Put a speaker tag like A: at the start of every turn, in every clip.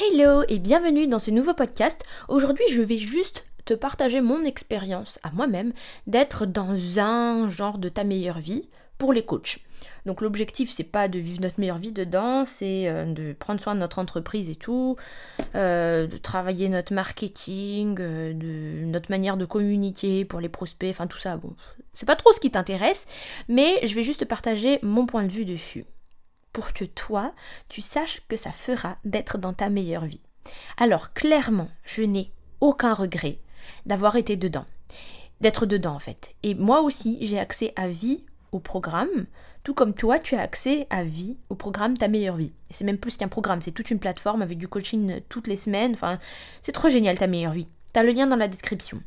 A: Hello et bienvenue dans ce nouveau podcast. Aujourd'hui, je vais juste te partager mon expérience à moi-même d'être dans un genre de ta meilleure vie pour les coachs. Donc l'objectif c'est pas de vivre notre meilleure vie dedans, c'est euh, de prendre soin de notre entreprise et tout, euh, de travailler notre marketing, euh, de notre manière de communiquer pour les prospects, enfin tout ça. Bon, c'est pas trop ce qui t'intéresse, mais je vais juste te partager mon point de vue dessus pour que toi, tu saches que ça fera d'être dans ta meilleure vie. Alors clairement, je n'ai aucun regret d'avoir été dedans, d'être dedans en fait. Et moi aussi, j'ai accès à vie au programme, tout comme toi, tu as accès à vie au programme Ta meilleure vie. C'est même plus qu'un programme, c'est toute une plateforme avec du coaching toutes les semaines. Enfin, c'est trop génial Ta meilleure vie. Tu as le lien dans la description.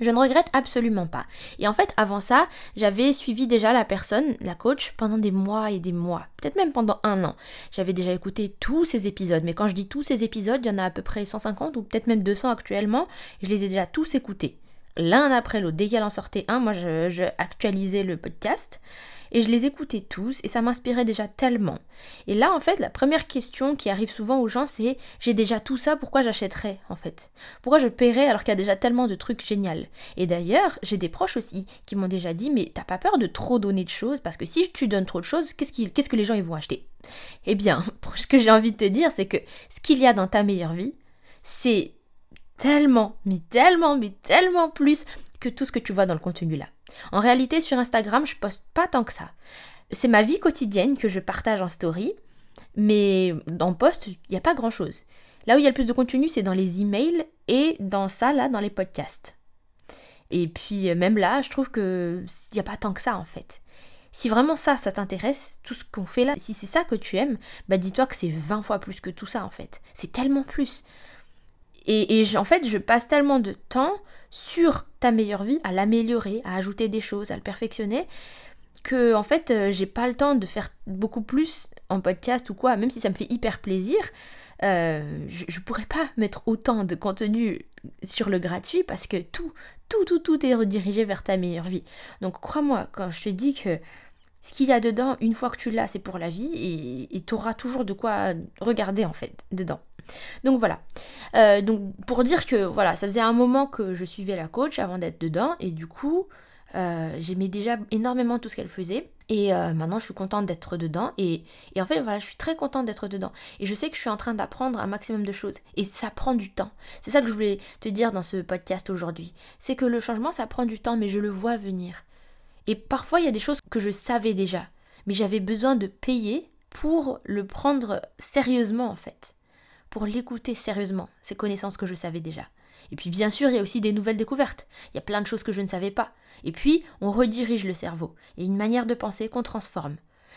A: Je ne regrette absolument pas. Et en fait, avant ça, j'avais suivi déjà la personne, la coach, pendant des mois et des mois, peut-être même pendant un an. J'avais déjà écouté tous ces épisodes, mais quand je dis tous ces épisodes, il y en a à peu près 150 ou peut-être même 200 actuellement, je les ai déjà tous écoutés. L'un après l'autre. Dès qu'elle en sortait un, moi je, actualisais le podcast. Et je les écoutais tous et ça m'inspirait déjà tellement. Et là, en fait, la première question qui arrive souvent aux gens, c'est j'ai déjà tout ça, pourquoi j'achèterais en fait? Pourquoi je paierais alors qu'il y a déjà tellement de trucs géniaux? Et d'ailleurs, j'ai des proches aussi qui m'ont déjà dit mais t'as pas peur de trop donner de choses? Parce que si tu donnes trop de choses, qu'est-ce, qu'est-ce que les gens ils vont acheter? Eh bien, ce que j'ai envie de te dire, c'est que ce qu'il y a dans ta meilleure vie, c'est tellement, mais tellement, mais tellement plus que tout ce que tu vois dans le contenu là. En réalité, sur Instagram, je poste pas tant que ça. C'est ma vie quotidienne que je partage en story, mais en post, il n'y a pas grand chose. Là où il y a le plus de contenu, c'est dans les emails et dans ça, là, dans les podcasts. Et puis, euh, même là, je trouve qu'il n'y a pas tant que ça, en fait. Si vraiment ça, ça t'intéresse, tout ce qu'on fait là, si c'est ça que tu aimes, bah dis-toi que c'est 20 fois plus que tout ça, en fait. C'est tellement plus. Et, en fait, je passe tellement de temps sur ta meilleure vie, à l'améliorer, à ajouter des choses, à le perfectionner, que en fait, euh, j'ai pas le temps de faire beaucoup plus en podcast ou quoi, même si ça me fait hyper plaisir. Euh, je, pourrais pas mettre autant de contenu sur le gratuit parce que tout, tout, tout, tout est redirigé vers ta meilleure vie. Donc crois-moi, quand je te dis que ce qu'il y a dedans, une fois que tu l'as, c'est pour la vie et tu auras toujours de quoi regarder en fait dedans. Donc voilà. Euh, donc pour dire que voilà, ça faisait un moment que je suivais la coach avant d'être dedans et du coup, euh, j'aimais déjà énormément tout ce qu'elle faisait. Et euh, maintenant, je suis contente d'être dedans. Et, et, en fait, voilà, je suis très contente d'être dedans. Et je sais que je suis en train d'apprendre un maximum de choses. Et ça prend du temps. C'est ça que je voulais te dire dans ce podcast aujourd'hui. C'est que le changement, ça prend du temps, mais je le vois venir. Et parfois, il y a des choses que je savais déjà. Mais j'avais besoin de payer pour le prendre sérieusement, en fait l'écouter sérieusement, ces connaissances que je savais déjà. Et puis bien sûr, il y a aussi des nouvelles découvertes. Il y a plein de choses que je ne savais pas. Et puis, on redirige le cerveau. Il y a une manière de penser qu'on transforme.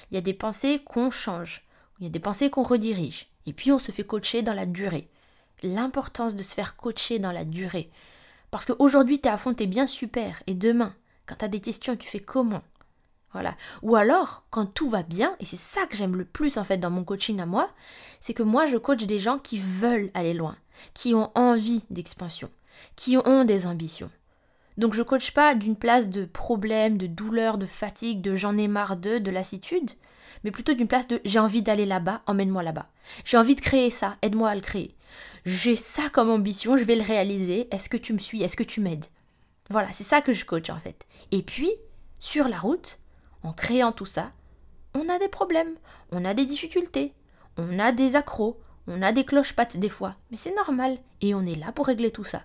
A: Il y a des pensées qu'on change. Il y a des pensées qu'on redirige. Et puis, on se fait coacher dans la durée. L'importance de se faire coacher dans la durée. Parce qu'aujourd'hui, tu es à fond, tu es bien super. Et demain, quand tu as des questions, tu fais comment? Voilà. Ou alors, quand tout va bien, et c'est ça que j'aime le plus en fait dans mon coaching à moi, c'est que moi je coach des gens qui veulent aller loin, qui ont envie d'expansion, qui ont des ambitions. Donc je coach pas d'une place de problème, de douleur, de fatigue, de j'en ai marre de, de lassitude, mais plutôt d'une place de j'ai envie d'aller là-bas, emmène-moi là-bas. J'ai envie de créer ça, aide-moi à le créer. J'ai ça comme ambition, je vais le réaliser, est-ce que tu me suis, est-ce que tu m'aides? Voilà, c'est ça que je coach en fait. Et puis, sur la route, en créant tout ça, on a des problèmes, on a des difficultés, on a des accros, on a des cloches-pattes des fois, mais c'est normal, et on est là pour régler tout ça.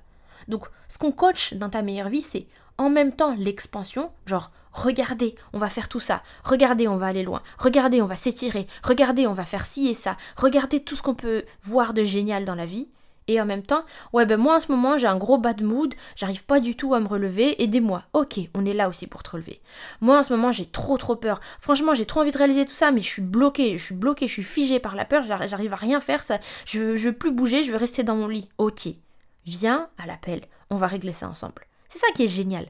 A: Donc, ce qu'on coach dans ta meilleure vie, c'est en même temps l'expansion, genre regardez, on va faire tout ça, regardez, on va aller loin, regardez, on va s'étirer, regardez, on va faire ci et ça, regardez tout ce qu'on peut voir de génial dans la vie, et en même temps, ouais, ben moi en ce moment j'ai un gros bad mood, j'arrive pas du tout à me relever, aidez-moi. Ok, on est là aussi pour te relever. Moi en ce moment j'ai trop trop peur. Franchement, j'ai trop envie de réaliser tout ça, mais je suis bloquée, je suis bloquée, je suis figée par la peur, j'arrive à rien faire, ça, je, je veux plus bouger, je veux rester dans mon lit. Ok, viens à l'appel, on va régler ça ensemble. C'est ça qui est génial.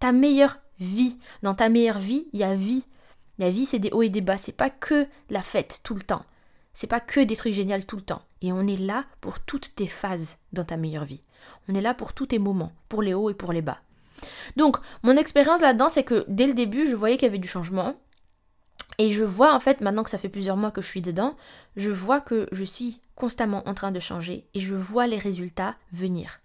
A: Ta meilleure vie. Dans ta meilleure vie, il y a vie. La vie, c'est des hauts et des bas, c'est pas que la fête tout le temps. C'est pas que des trucs géniaux tout le temps. Et on est là pour toutes tes phases dans ta meilleure vie. On est là pour tous tes moments, pour les hauts et pour les bas. Donc, mon expérience là-dedans, c'est que dès le début, je voyais qu'il y avait du changement. Et je vois en fait, maintenant que ça fait plusieurs mois que je suis dedans, je vois que je suis constamment en train de changer et je vois les résultats venir.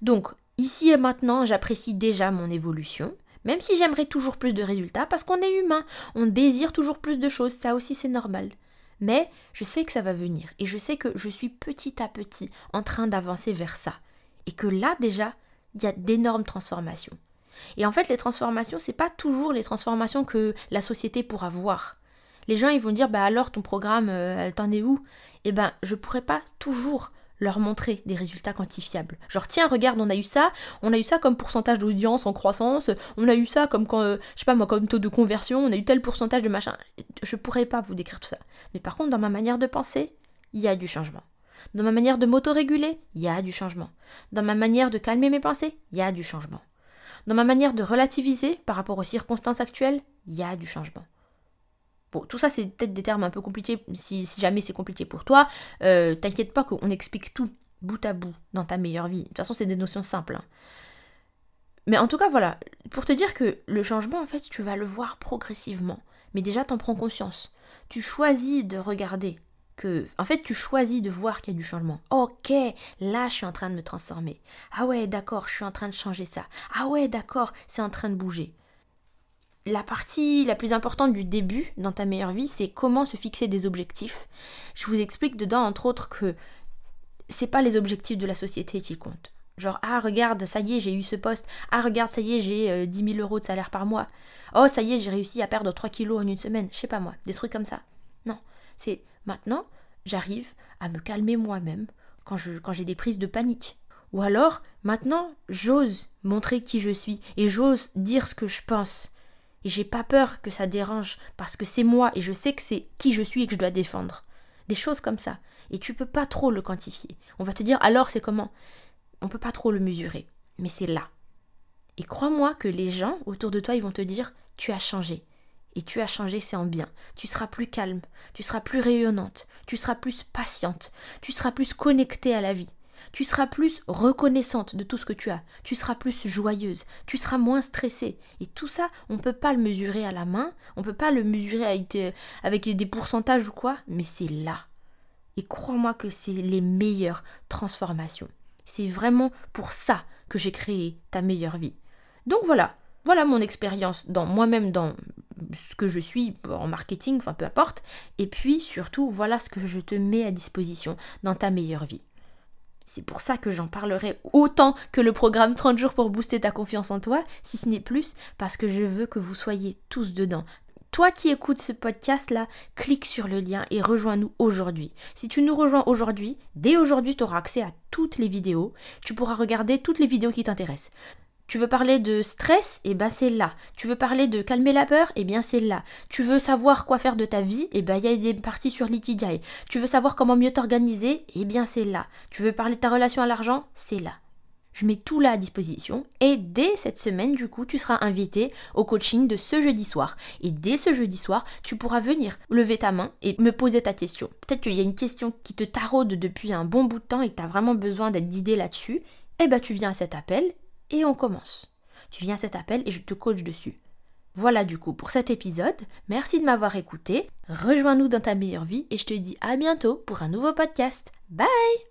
A: Donc, ici et maintenant, j'apprécie déjà mon évolution, même si j'aimerais toujours plus de résultats, parce qu'on est humain, on désire toujours plus de choses, ça aussi c'est normal. Mais je sais que ça va venir et je sais que je suis petit à petit en train d'avancer vers ça. Et que là déjà, il y a d'énormes transformations. Et en fait, les transformations, c'est pas toujours les transformations que la société pourra voir. Les gens, ils vont dire, bah alors ton programme, euh, t'en est où? Eh ben, je pourrais pas toujours leur montrer des résultats quantifiables. Genre, tiens, regarde, on a eu ça, on a eu ça comme pourcentage d'audience en croissance, on a eu ça comme, quand, euh, je sais pas moi, comme taux de conversion, on a eu tel pourcentage de machin. Je pourrais pas vous décrire tout ça. Mais par contre, dans ma manière de penser, il y a du changement. Dans ma manière de m'autoréguler, il y a du changement. Dans ma manière de calmer mes pensées, il y a du changement. Dans ma manière de relativiser par rapport aux circonstances actuelles, il y a du changement. Tout ça, c'est peut-être des termes un peu compliqués. Si, jamais c'est compliqué pour toi, euh, t'inquiète pas qu'on explique tout bout à bout dans ta meilleure vie. De toute façon, c'est des notions simples. Hein. Mais en tout cas, voilà, pour te dire que le changement, en fait, tu vas le voir progressivement. Mais déjà, t'en prends conscience. Tu choisis de regarder que, en fait, tu choisis de voir qu'il y a du changement. Ok, là, je suis en train de me transformer. Ah ouais, d'accord, je suis en train de changer ça. Ah ouais, d'accord, c'est en train de bouger. La partie la plus importante du début dans ta meilleure vie, c'est comment se fixer des objectifs. Je vous explique dedans, entre autres, que c'est pas les objectifs de la société qui comptent. Genre, ah, regarde, ça y est, j'ai eu ce poste. Ah, regarde, ça y est, j'ai 10 euh, 000 euros de salaire par mois. Oh, ça y est, j'ai réussi à perdre 3 kilos en une semaine. Je sais pas moi, des trucs comme ça. Non, c'est Maintenant, j'arrive à me calmer moi-même quand, quand j'ai des prises de panique. Ou alors, maintenant, j'ose montrer qui je suis et j'ose dire ce que je pense. Et j'ai pas peur que ça dérange parce que c'est moi et je sais que c'est qui je suis et que je dois défendre. Des choses comme ça. Et tu peux pas trop le quantifier. On va te dire alors c'est comment? On peut pas trop le mesurer. Mais c'est là. Et crois-moi que les gens autour de toi, ils vont te dire tu as changé. Et tu as changé, c'est en bien. Tu seras plus calme, tu seras plus rayonnante, tu seras plus patiente, tu seras plus connectée à la vie. Tu seras plus reconnaissante de tout ce que tu as, tu seras plus joyeuse, tu seras moins stressée. Et tout ça, on ne peut pas le mesurer à la main, on ne peut pas le mesurer avec des, avec des pourcentages ou quoi, mais c'est là. Et crois-moi que c'est les meilleures transformations. C'est vraiment pour ça que j'ai créé ta meilleure vie. Donc voilà, voilà mon expérience dans moi-même dans ce que je suis en marketing, enfin peu importe. Et puis surtout, voilà ce que je te mets à disposition dans ta meilleure vie. C'est pour ça que j'en parlerai autant que le programme 30 jours pour booster ta confiance en toi, si ce n'est plus, parce que je veux que vous soyez tous dedans. Toi qui écoutes ce podcast-là, clique sur le lien et rejoins-nous aujourd'hui. Si tu nous rejoins aujourd'hui, dès aujourd'hui, tu auras accès à toutes les vidéos. Tu pourras regarder toutes les vidéos qui t'intéressent. Tu veux parler de stress Eh ben c'est là. Tu veux parler de calmer la peur Eh bien c'est là. Tu veux savoir quoi faire de ta vie Eh ben il y a des parties sur l'Ikigai. Tu veux savoir comment mieux t'organiser Eh bien c'est là. Tu veux parler de ta relation à l'argent C'est là. Je mets tout là à disposition et dès cette semaine, du coup, tu seras invité au coaching de ce jeudi soir. Et dès ce jeudi soir, tu pourras venir lever ta main et me poser ta question. Peut-être qu'il y a une question qui te taraude depuis un bon bout de temps et que tu as vraiment besoin d'être guidé là-dessus. Eh ben tu viens à cet appel et on commence. Tu viens à cet appel et je te coach dessus. Voilà du coup pour cet épisode. Merci de m'avoir écouté. Rejoins-nous dans ta meilleure vie et je te dis à bientôt pour un nouveau podcast. Bye